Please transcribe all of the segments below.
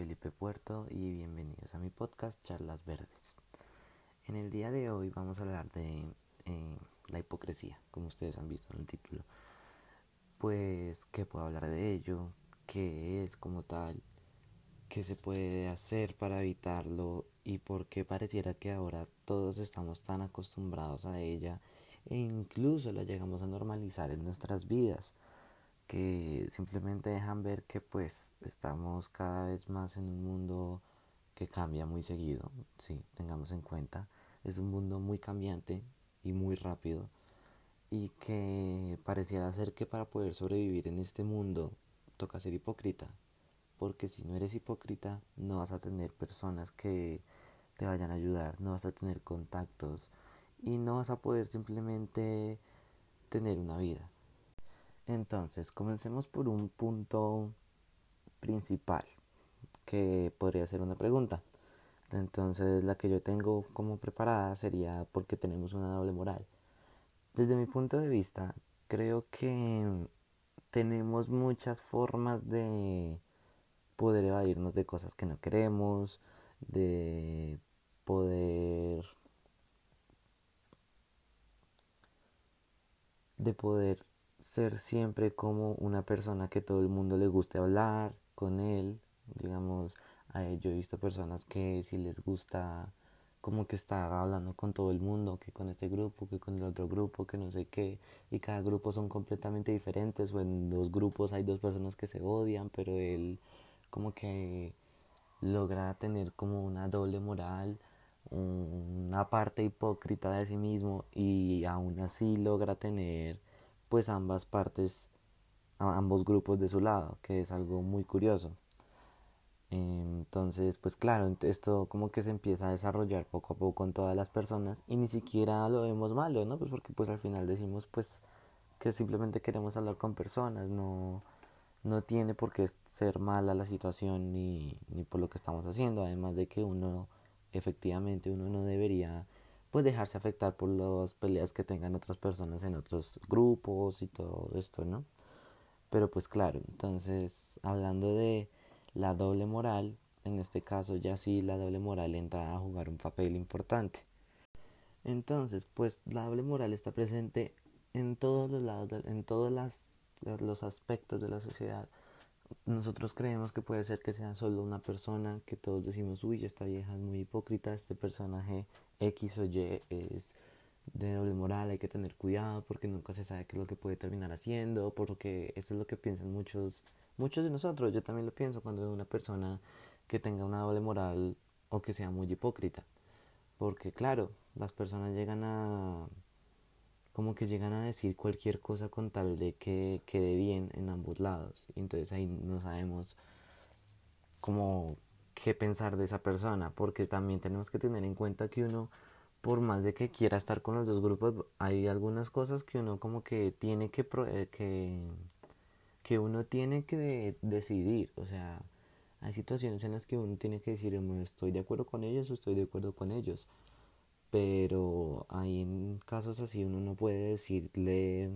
Felipe Puerto y bienvenidos a mi podcast Charlas Verdes. En el día de hoy vamos a hablar de eh, la hipocresía, como ustedes han visto en el título. Pues, ¿qué puedo hablar de ello? ¿Qué es como tal? ¿Qué se puede hacer para evitarlo? ¿Y por qué pareciera que ahora todos estamos tan acostumbrados a ella e incluso la llegamos a normalizar en nuestras vidas? Que simplemente dejan ver que pues estamos cada vez más en un mundo que cambia muy seguido, sí, tengamos en cuenta, es un mundo muy cambiante y muy rápido y que pareciera ser que para poder sobrevivir en este mundo toca ser hipócrita, porque si no eres hipócrita no vas a tener personas que te vayan a ayudar, no vas a tener contactos y no vas a poder simplemente tener una vida. Entonces, comencemos por un punto principal, que podría ser una pregunta. Entonces, la que yo tengo como preparada sería porque tenemos una doble moral. Desde mi punto de vista, creo que tenemos muchas formas de poder evadirnos de cosas que no queremos, de poder de poder ser siempre como una persona que todo el mundo le guste hablar con él. Digamos, yo he visto personas que si les gusta como que estar hablando con todo el mundo, que con este grupo, que con el otro grupo, que no sé qué, y cada grupo son completamente diferentes, o en dos grupos hay dos personas que se odian, pero él como que logra tener como una doble moral, una parte hipócrita de sí mismo y aún así logra tener pues ambas partes, ambos grupos de su lado, que es algo muy curioso. Entonces, pues claro, esto como que se empieza a desarrollar poco a poco en todas las personas y ni siquiera lo vemos malo, ¿no? Pues porque pues al final decimos pues que simplemente queremos hablar con personas, no, no tiene por qué ser mala la situación ni, ni por lo que estamos haciendo, además de que uno efectivamente uno no debería pues dejarse afectar por las peleas que tengan otras personas en otros grupos y todo esto, ¿no? Pero pues claro, entonces hablando de la doble moral, en este caso ya sí la doble moral entra a jugar un papel importante. Entonces, pues la doble moral está presente en todos los lados, en todos los aspectos de la sociedad nosotros creemos que puede ser que sea solo una persona, que todos decimos, uy, esta vieja es muy hipócrita, este personaje X o Y es de doble moral, hay que tener cuidado porque nunca se sabe qué es lo que puede terminar haciendo, porque esto es lo que piensan muchos, muchos de nosotros, yo también lo pienso cuando veo una persona que tenga una doble moral o que sea muy hipócrita, porque claro, las personas llegan a como que llegan a decir cualquier cosa con tal de que quede bien en ambos lados. Y entonces ahí no sabemos cómo qué pensar de esa persona, porque también tenemos que tener en cuenta que uno, por más de que quiera estar con los dos grupos, hay algunas cosas que uno como que tiene que, eh, que, que uno tiene que decidir, o sea, hay situaciones en las que uno tiene que decir, estoy de acuerdo con ellos o estoy de acuerdo con ellos pero ahí en casos así uno no puede decirle,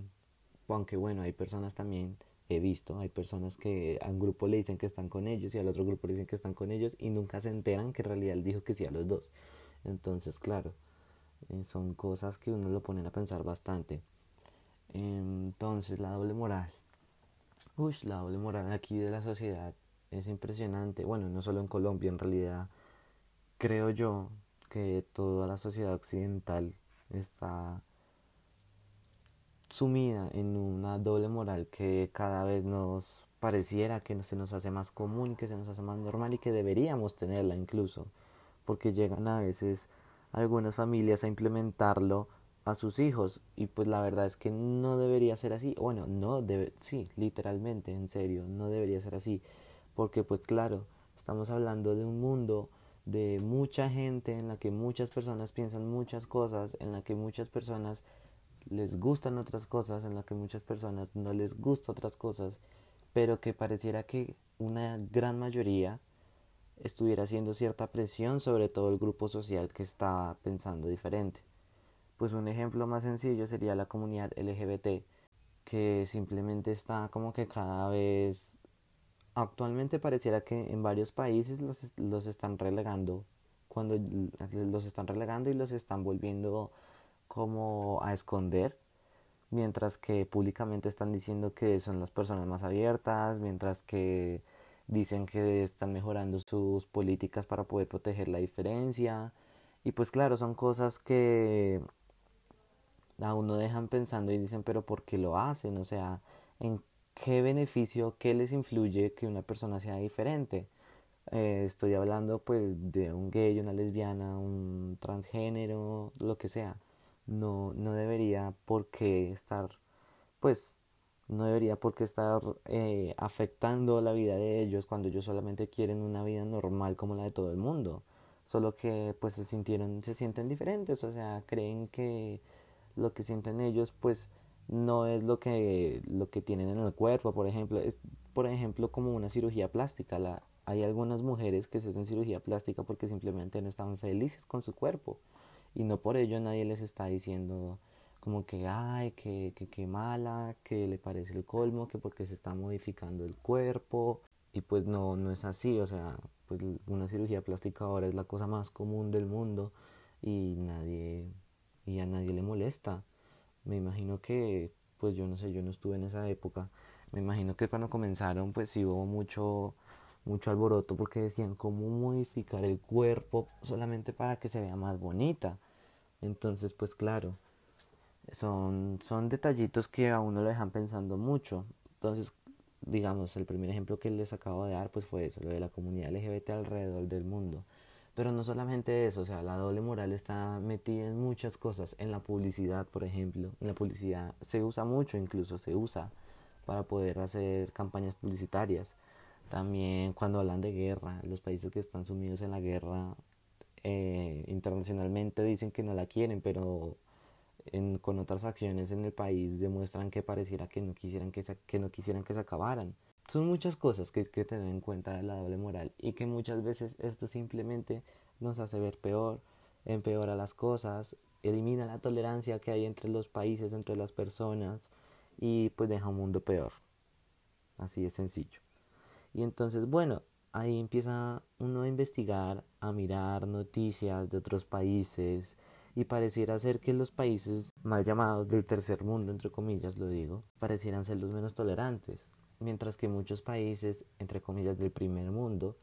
aunque bueno, hay personas también, he visto, hay personas que a un grupo le dicen que están con ellos y al otro grupo le dicen que están con ellos y nunca se enteran que en realidad él dijo que sí a los dos. Entonces, claro, eh, son cosas que uno lo ponen a pensar bastante. Entonces, la doble moral. Uy, la doble moral aquí de la sociedad es impresionante. Bueno, no solo en Colombia, en realidad creo yo que toda la sociedad occidental está sumida en una doble moral que cada vez nos pareciera que se nos hace más común que se nos hace más normal y que deberíamos tenerla incluso, porque llegan a veces algunas familias a implementarlo a sus hijos y pues la verdad es que no debería ser así, bueno, no debe, sí, literalmente, en serio, no debería ser así, porque pues claro, estamos hablando de un mundo de mucha gente, en la que muchas personas piensan muchas cosas, en la que muchas personas les gustan otras cosas, en la que muchas personas no les gustan otras cosas, pero que pareciera que una gran mayoría estuviera haciendo cierta presión sobre todo el grupo social que está pensando diferente. Pues un ejemplo más sencillo sería la comunidad LGBT, que simplemente está como que cada vez actualmente pareciera que en varios países los, los están relegando cuando los están relegando y los están volviendo como a esconder mientras que públicamente están diciendo que son las personas más abiertas, mientras que dicen que están mejorando sus políticas para poder proteger la diferencia. Y pues claro, son cosas que a uno dejan pensando y dicen, pero ¿por qué lo hacen? O sea, ¿en qué beneficio, qué les influye que una persona sea diferente? Eh, estoy hablando pues de un gay, una lesbiana, un transgénero, lo que sea no, no debería por qué estar, pues, no debería por qué estar eh, afectando la vida de ellos cuando ellos solamente quieren una vida normal como la de todo el mundo. Solo que pues se sintieron, se sienten diferentes, o sea, creen que lo que sienten ellos pues no es lo que, lo que tienen en el cuerpo, por ejemplo, es por ejemplo como una cirugía plástica. La, hay algunas mujeres que se hacen cirugía plástica porque simplemente no están felices con su cuerpo y no por ello nadie les está diciendo como que, ay, que, que, mala, que le parece el colmo, que porque se está modificando el cuerpo. Y pues no, no es así, o sea, pues una cirugía plástica ahora es la cosa más común del mundo y nadie, y a nadie le molesta. Me imagino que, pues yo no sé, yo no estuve en esa época. Me imagino que cuando comenzaron, pues sí hubo mucho, mucho alboroto porque decían cómo modificar el cuerpo solamente para que se vea más bonita. Entonces, pues claro, son, son detallitos que a uno lo dejan pensando mucho. Entonces, digamos, el primer ejemplo que les acabo de dar, pues fue eso, lo de la comunidad LGBT alrededor del mundo. Pero no solamente eso, o sea, la doble moral está metida en muchas cosas. En la publicidad, por ejemplo. En la publicidad se usa mucho, incluso se usa para poder hacer campañas publicitarias. También cuando hablan de guerra, los países que están sumidos en la guerra eh, internacionalmente dicen que no la quieren, pero con otras acciones en el país demuestran que pareciera que no quisieran que se, que no quisieran que se acabaran. Son muchas cosas que hay que tener en cuenta de la doble moral y que muchas veces esto simplemente nos hace ver peor, empeora las cosas, elimina la tolerancia que hay entre los países, entre las personas y pues deja un mundo peor. Así de sencillo. Y entonces, bueno, ahí empieza uno a investigar, a mirar noticias de otros países y pareciera ser que los países mal llamados del tercer mundo, entre comillas lo digo, parecieran ser los menos tolerantes, mientras que muchos países, entre comillas, del primer mundo,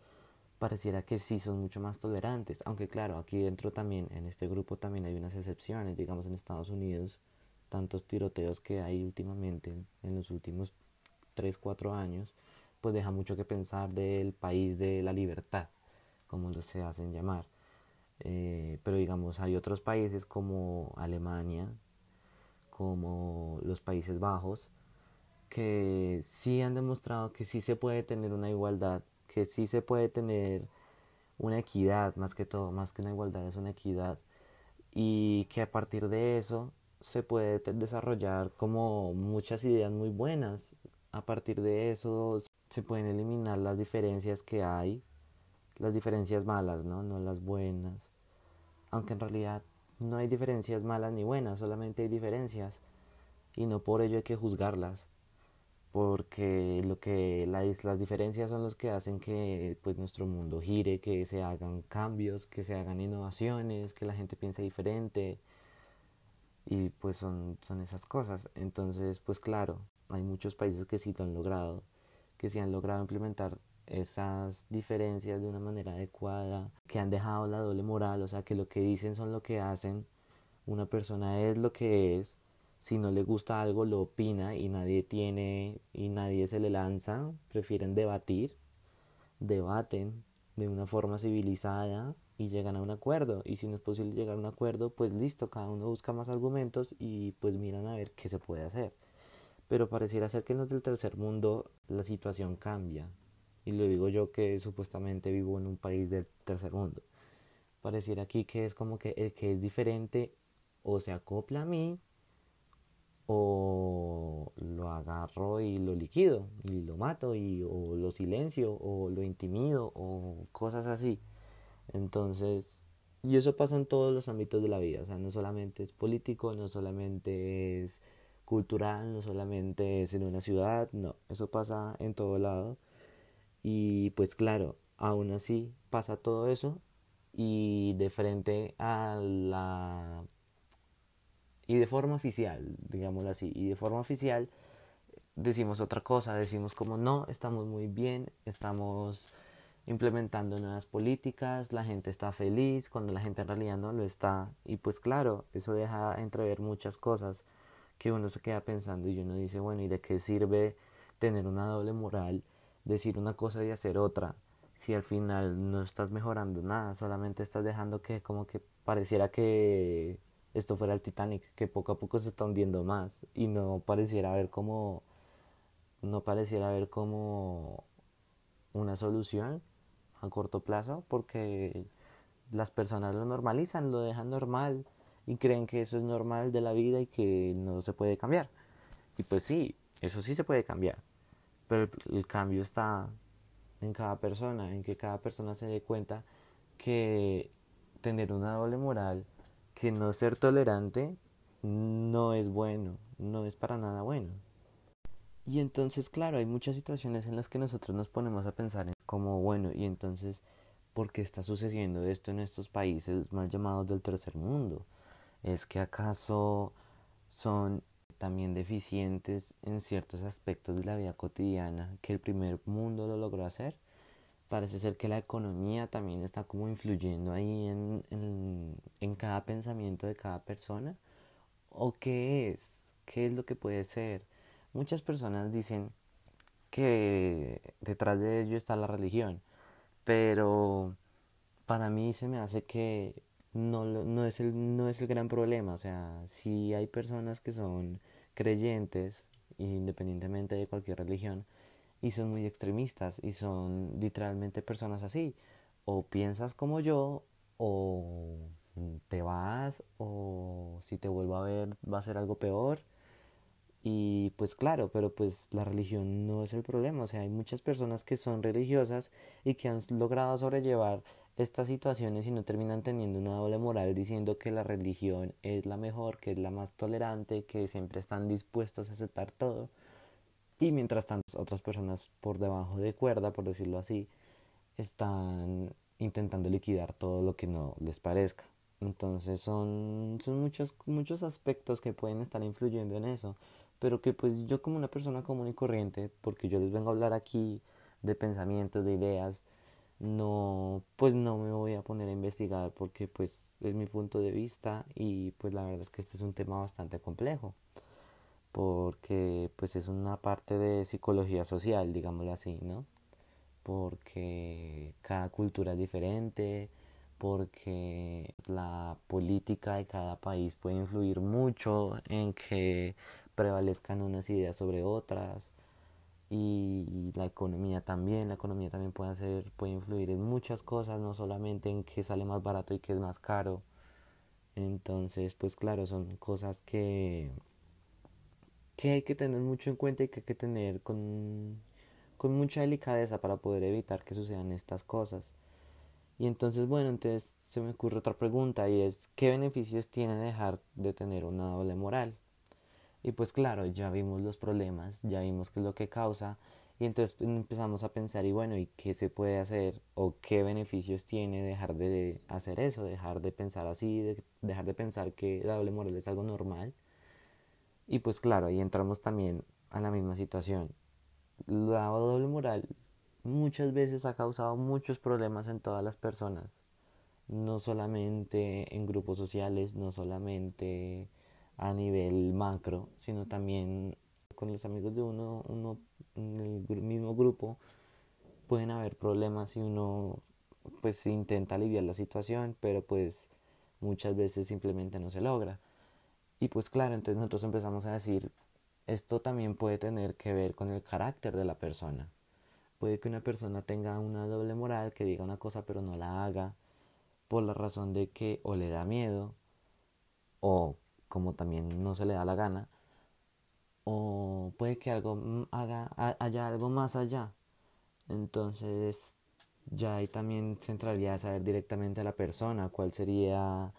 pareciera que sí son mucho más tolerantes, aunque claro, aquí dentro también, en este grupo también hay unas excepciones, digamos en Estados Unidos, tantos tiroteos que hay últimamente, en los últimos 3, 4 años, pues deja mucho que pensar del país de la libertad, como se hacen llamar. Eh, pero digamos, hay otros países como Alemania, como los Países Bajos, que sí han demostrado que sí se puede tener una igualdad, que sí se puede tener una equidad, más que todo, más que una igualdad, es una equidad, y que a partir de eso se puede desarrollar como muchas ideas muy buenas. A partir de eso se pueden eliminar las diferencias que hay, las diferencias malas, ¿no? No las buenas. Aunque en realidad no hay diferencias malas ni buenas, solamente hay diferencias. Y no por ello hay que juzgarlas. Porque lo que las, las diferencias son los que hacen que pues nuestro mundo gire, que se hagan cambios, que se hagan innovaciones, que la gente piense diferente. Y pues son, son esas cosas. Entonces, pues claro, hay muchos países que sí lo han logrado que se han logrado implementar esas diferencias de una manera adecuada, que han dejado la doble moral, o sea, que lo que dicen son lo que hacen, una persona es lo que es, si no le gusta algo lo opina y nadie tiene y nadie se le lanza, prefieren debatir, debaten de una forma civilizada y llegan a un acuerdo y si no es posible llegar a un acuerdo, pues listo, cada uno busca más argumentos y pues miran a ver qué se puede hacer pero pareciera ser que en los del tercer mundo la situación cambia. Y lo digo yo que supuestamente vivo en un país del tercer mundo. Pareciera aquí que es como que el que es diferente o se acopla a mí o lo agarro y lo liquido y lo mato y o lo silencio o lo intimido o cosas así. Entonces, y eso pasa en todos los ámbitos de la vida, o sea, no solamente es político, no solamente es cultural, no solamente es en una ciudad, no, eso pasa en todo lado. Y pues claro, aún así pasa todo eso y de frente a la... y de forma oficial, digámoslo así, y de forma oficial decimos otra cosa, decimos como no, estamos muy bien, estamos implementando nuevas políticas, la gente está feliz, cuando la gente en realidad no lo está. Y pues claro, eso deja entrever muchas cosas que uno se queda pensando y uno dice, bueno, ¿y de qué sirve tener una doble moral, decir una cosa y hacer otra? Si al final no estás mejorando nada, solamente estás dejando que como que pareciera que esto fuera el Titanic, que poco a poco se está hundiendo más y no pareciera haber como no pareciera haber como una solución a corto plazo porque las personas lo normalizan, lo dejan normal y creen que eso es normal de la vida y que no se puede cambiar. Y pues sí, eso sí se puede cambiar, pero el, cambio está en cada persona, en que cada persona se dé cuenta que tener una doble moral, que no ser tolerante, no es bueno, no es para nada bueno. Y entonces, claro, hay muchas situaciones en las que nosotros nos ponemos a pensar en como, bueno, y entonces, ¿por qué está sucediendo esto en estos países mal llamados del tercer mundo? ¿Es que acaso son también deficientes en ciertos aspectos de la vida cotidiana que el primer mundo lo logró hacer? Parece ser que la economía también está como influyendo ahí en, en, cada pensamiento de cada persona. ¿O qué es? ¿Qué es lo que puede ser? Muchas personas dicen que detrás de ello está la religión, pero para mí se me hace que no, no, es el, no es el gran problema. O sea, si hay personas que son creyentes, independientemente de cualquier religión, y son muy extremistas y son literalmente personas así. O piensas como yo, o te vas, o si te vuelvo a ver va a ser algo peor. Y pues claro, pero pues la religión no es el problema, o sea, hay muchas personas que son religiosas y que han logrado sobrellevar estas situaciones y no terminan teniendo una doble moral diciendo que la religión es la mejor, que es la más tolerante, que siempre están dispuestos a aceptar todo. Y mientras tanto, otras personas por debajo de cuerda, por decirlo así, están intentando liquidar todo lo que no les parezca. Entonces son, son muchos, muchos aspectos que pueden estar influyendo en eso pero que pues yo como una persona común y corriente, porque yo les vengo a hablar aquí de pensamientos, de ideas, no, pues no me voy a poner a investigar porque pues es mi punto de vista y pues la verdad es que este es un tema bastante complejo porque pues es una parte de psicología social, digámoslo así, ¿no? Porque cada cultura es diferente, porque la política de cada país puede influir mucho en que prevalezcan unas ideas sobre otras y la economía también, la economía también puede hacer, puede influir en muchas cosas, no solamente en qué sale más barato y qué es más caro. Entonces, pues claro, son cosas que, que hay que tener mucho en cuenta y que hay que tener con, con mucha delicadeza para poder evitar que sucedan estas cosas. Y entonces, bueno, entonces se me ocurre otra pregunta y es, ¿qué beneficios tiene dejar de tener una doble moral? Y pues claro, ya vimos los problemas, ya vimos qué es lo que causa y entonces empezamos a pensar y bueno, ¿y qué se puede hacer o qué beneficios tiene dejar de hacer eso, dejar de pensar así, dejar de pensar que la doble moral es algo normal? Y pues claro, ahí entramos también a la misma situación. La doble moral muchas veces ha causado muchos problemas en todas las personas, no solamente en grupos sociales, no solamente a nivel macro, sino también con los amigos de uno, uno en el mismo grupo pueden haber problemas y uno pues intenta aliviar la situación, pero pues muchas veces simplemente no se logra. Y pues claro, entonces nosotros empezamos a decir, esto también puede tener que ver con el carácter de la persona. Puede que una persona tenga una doble moral, que diga una cosa pero no la haga, por la razón de que o le da miedo, o como también no se le da la gana, o puede que algo haga, haya algo más allá. Entonces ya ahí también se entraría a saber directamente a la persona cuál sería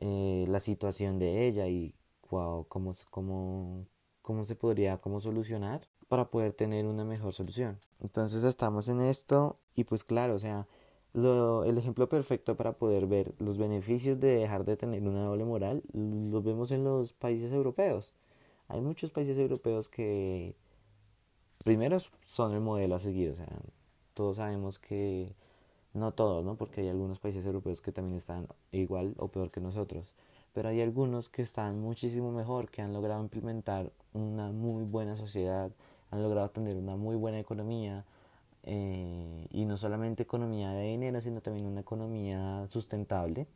eh, la situación de ella y cómo, cómo, cómo se podría cómo solucionar. para poder tener una mejor solución. Entonces estamos en esto y pues claro, o sea, lo, el ejemplo perfecto para poder ver los beneficios de dejar de tener una doble moral los vemos en los países europeos. Hay muchos países europeos que primero son el modelo a seguir, o sea, todos sabemos que no todos, ¿no? Porque hay algunos países europeos que también están igual o peor que nosotros, pero hay algunos que están muchísimo mejor, que han logrado implementar una muy buena sociedad, han logrado tener una muy buena economía, eh, y no solamente economía de dinero, sino también una economía sustentable,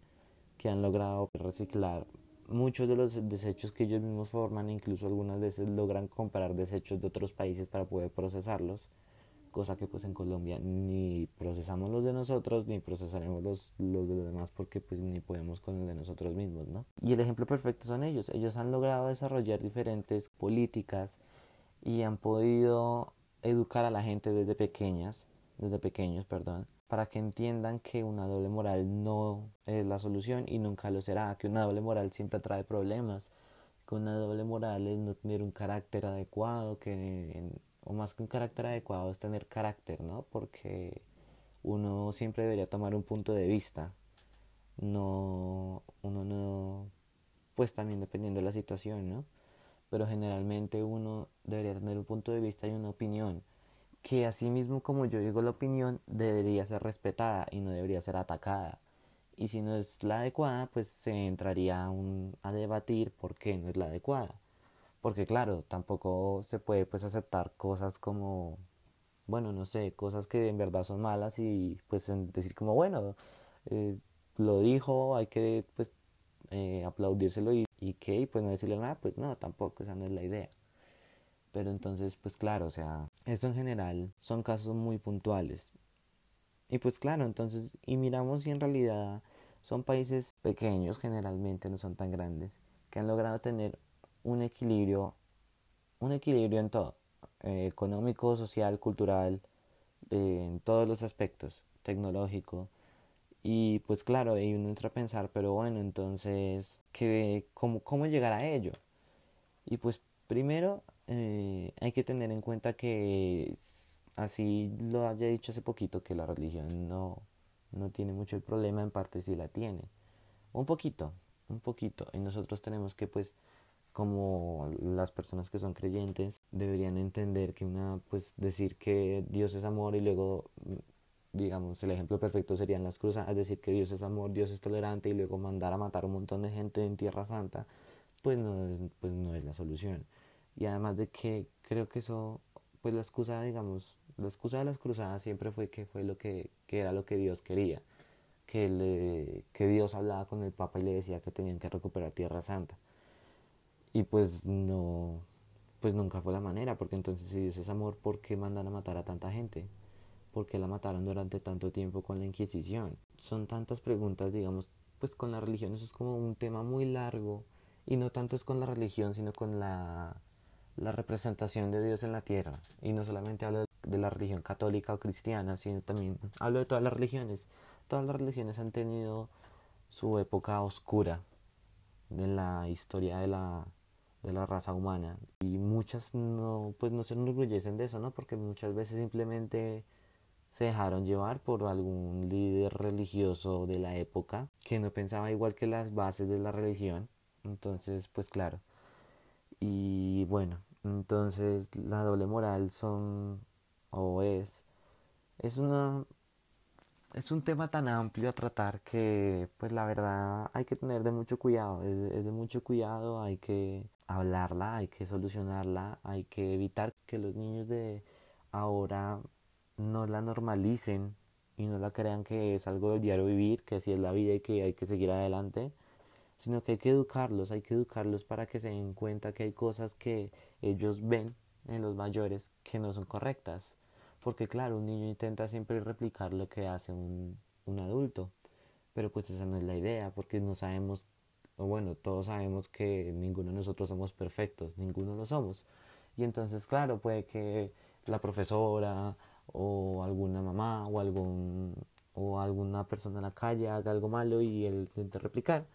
que han logrado reciclar muchos de los desechos que ellos mismos forman, incluso algunas veces logran comprar desechos de otros países para poder procesarlos, cosa que pues en Colombia ni procesamos los de nosotros ni procesaremos los, los de los demás porque pues ni podemos con el de nosotros mismos, ¿no? Y el ejemplo perfecto son ellos, ellos han logrado desarrollar diferentes políticas y han podido educar a la gente desde pequeñas, desde pequeños, perdón, para que entiendan que una doble moral no es la solución y nunca lo será, que una doble moral siempre trae problemas, que una doble moral es no tener un carácter adecuado, que o más que un carácter adecuado es tener carácter, ¿no? Porque uno siempre debería tomar un punto de vista, no uno no pues también dependiendo de la situación, ¿no? Pero generalmente uno debería tener un punto de vista y una opinión que así mismo como yo digo la opinión debería ser respetada y no debería ser atacada. Y si no es la adecuada, pues se entraría a, a debatir por qué no es la adecuada. Porque claro, tampoco se puede pues aceptar cosas como, bueno, no sé, cosas que en verdad son malas y pues decir como, bueno, eh, lo dijo, hay que pues eh, aplaudírselo y, y que, y pues no decirle nada, pues no, tampoco, esa no es la idea. Pero entonces, pues claro, o sea, esto en general son casos muy puntuales. Y pues claro, entonces, y miramos si en realidad son países pequeños generalmente, no son tan grandes, que han logrado tener un equilibrio, un equilibrio en todo, eh, económico, social, cultural, eh, en todos los aspectos, tecnológico. Y pues claro, ahí uno entra a pensar, pero bueno, entonces, ¿qué, cómo, ¿cómo llegar a ello? Y pues primero eh, hay que tener en cuenta que así lo haya dicho hace poquito que la religión no, no tiene mucho el problema, en parte sí la tiene. Un poquito, un poquito. Y nosotros tenemos que pues como las personas que son creyentes deberían entender que una pues decir que Dios es amor y luego digamos el ejemplo perfecto serían las cruzadas decir que Dios es amor Dios es tolerante y luego mandar a matar un montón de gente en Tierra Santa pues no pues no es la solución y además de que creo que eso, pues la excusa, digamos, la excusa de las cruzadas siempre fue que fue lo que, que era lo que Dios quería, que, le, que Dios hablaba con el Papa y le decía que tenían que recuperar Tierra Santa. Y pues no, pues nunca fue la manera, porque entonces si Dios es amor, ¿por qué mandan a matar a tanta gente? ¿Por qué la mataron durante tanto tiempo con la Inquisición? Son tantas preguntas, digamos, pues con la religión eso es como un tema muy largo y no tanto es con la religión, sino con la la representación de Dios en la tierra. Y no solamente hablo de la religión católica o cristiana, sino también hablo de todas las religiones. Todas las religiones han tenido su época oscura en la historia de la, de la raza humana. Y muchas no, pues no se enorgullecen de eso, ¿no? Porque muchas veces simplemente se dejaron llevar por algún líder religioso de la época que no pensaba igual que las bases de la religión. Entonces, pues claro. Y bueno, entonces la doble moral son o es es una es un tema tan amplio a tratar que pues la verdad hay que tener de mucho cuidado, es, es de mucho cuidado, hay que hablarla, hay que solucionarla, hay que evitar que los niños de ahora no la normalicen y no la crean que es algo del diario vivir, que así es la vida y que hay que seguir adelante sino que hay que educarlos, hay que educarlos para que se den cuenta que hay cosas que ellos ven en los mayores que no son correctas. Porque claro, un niño intenta siempre replicar lo que hace un, un adulto, pero pues esa no es la idea, porque no sabemos, o bueno, todos sabemos que ninguno de nosotros somos perfectos, ninguno lo somos. Y entonces, claro, puede que la profesora o alguna mamá o algún o alguna persona en la calle haga algo malo y él intenta replicar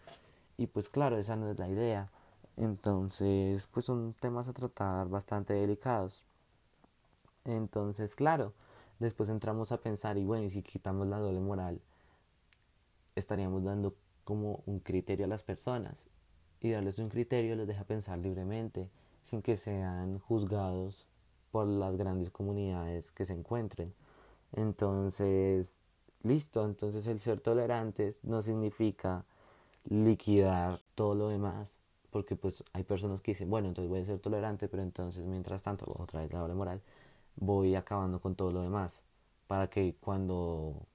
y pues claro, esa no es la idea. Entonces, pues son temas a tratar bastante delicados. Entonces, claro, después entramos a pensar, y bueno, y si quitamos la doble moral, estaríamos dando como un criterio a las personas. Y darles un criterio les deja pensar libremente, sin que sean juzgados por las grandes comunidades que se encuentren. Entonces, listo, entonces el ser tolerantes no significa liquidar todo lo demás, porque pues hay personas que dicen, bueno, entonces voy a ser tolerante, pero entonces mientras tanto, otra vez la doble moral, voy acabando con todo lo demás, para que cuando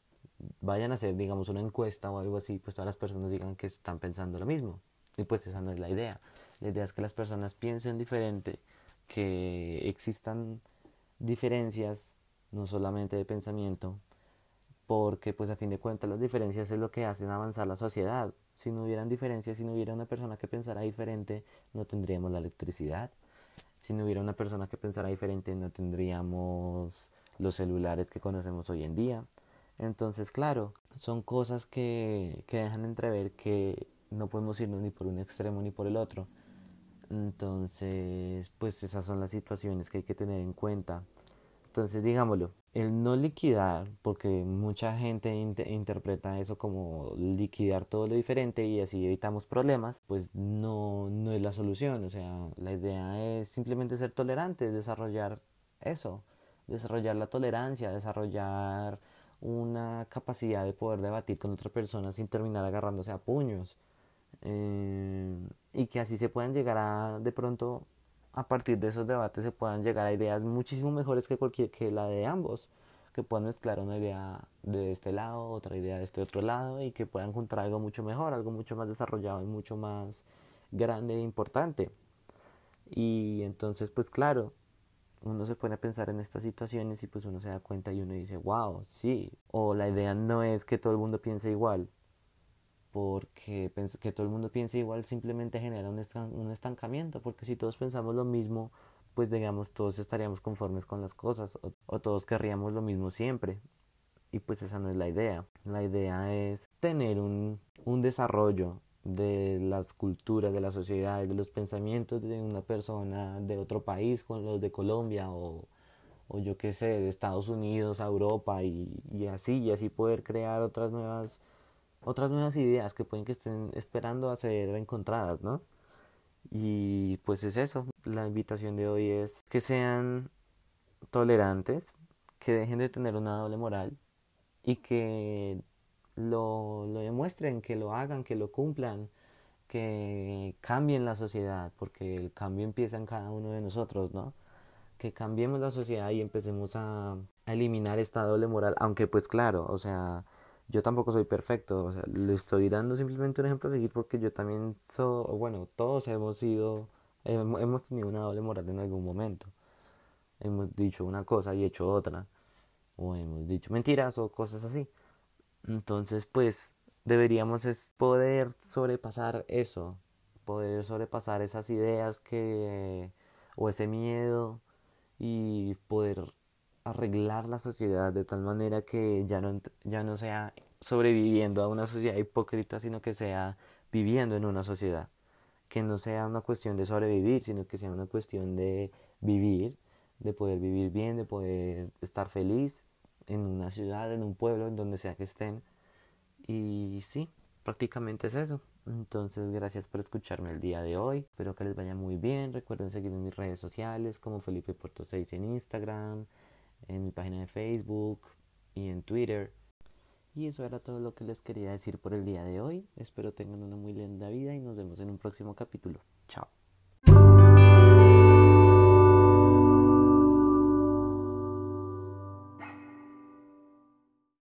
vayan a hacer, digamos, una encuesta o algo así, pues todas las personas digan que están pensando lo mismo. Y pues esa no es la idea. La idea es que las personas piensen diferente, que existan diferencias, no solamente de pensamiento, porque pues a fin de cuentas las diferencias es lo que hacen avanzar la sociedad. Si no hubieran diferencias, si no hubiera una persona que pensara diferente, no tendríamos la electricidad. Si no hubiera una persona que pensara diferente, no tendríamos los celulares que conocemos hoy en día. Entonces, claro, son cosas que, que dejan entrever que no podemos irnos ni por un extremo ni por el otro. Entonces, pues esas son las situaciones que hay que tener en cuenta. Entonces, digámoslo, el no liquidar, porque mucha gente interpreta eso como liquidar todo lo diferente y así evitamos problemas, pues no, no es la solución. O sea, la idea es simplemente ser tolerantes, desarrollar eso, desarrollar la tolerancia, desarrollar una capacidad de poder debatir con otra persona sin terminar agarrándose a puños. Eh, y que así se puedan llegar a, de pronto, a partir de esos debates se puedan llegar a ideas muchísimo mejores que cualquier que la de ambos que puedan mezclar una idea de este lado otra idea de este otro lado y que puedan encontrar algo mucho mejor algo mucho más desarrollado y mucho más grande e importante y entonces pues claro uno se pone a pensar en estas situaciones y pues uno se da cuenta y uno dice, wow, sí. O la idea no es que todo el mundo piense igual, porque que todo el mundo piense igual simplemente genera un, un estancamiento, porque si todos pensamos lo mismo, pues digamos, todos estaríamos conformes con las cosas o, o todos querríamos lo mismo siempre. Y pues esa no es la idea. La idea es tener un, un desarrollo de las culturas, de la sociedad, de los pensamientos de una persona de otro país con los de Colombia o, o yo qué sé, de Estados Unidos a Europa y, y, así, y así poder crear otras nuevas, otras nuevas ideas que pueden que estén esperando a ser encontradas, ¿no? Y pues es eso, la invitación de hoy es que sean tolerantes, que dejen de tener una doble moral y que lo, demuestren, que lo hagan, que lo cumplan, que cambien la sociedad, porque el cambio empieza en cada uno de nosotros, ¿no? Que cambiemos la sociedad y empecemos a, a eliminar esta doble moral, aunque pues claro, o sea, yo tampoco soy perfecto, o sea, le estoy dando simplemente un ejemplo a seguir porque yo también soy, bueno, todos hemos sido, hemos tenido una doble moral en algún momento. Hemos dicho una cosa y hecho otra, o hemos dicho mentiras o cosas así. Entonces, pues deberíamos poder sobrepasar eso, poder sobrepasar esas ideas que o ese miedo y poder arreglar la sociedad de tal manera que ya no ya no sea sobreviviendo a una sociedad hipócrita, sino que sea viviendo en una sociedad, que no sea una cuestión de sobrevivir, sino que sea una cuestión de vivir, de poder vivir bien, de poder estar feliz en una ciudad, en un pueblo, en donde sea que estén. Y sí, prácticamente es eso. Entonces, gracias por escucharme el día de hoy. Espero que les vaya muy bien. Recuerden seguirme en mis redes sociales como Felipe Puerto 6 en Instagram, en mi página de Facebook y en Twitter. Y eso era todo lo que les quería decir por el día de hoy. Espero tengan una muy linda vida y nos vemos en un próximo capítulo. Chao.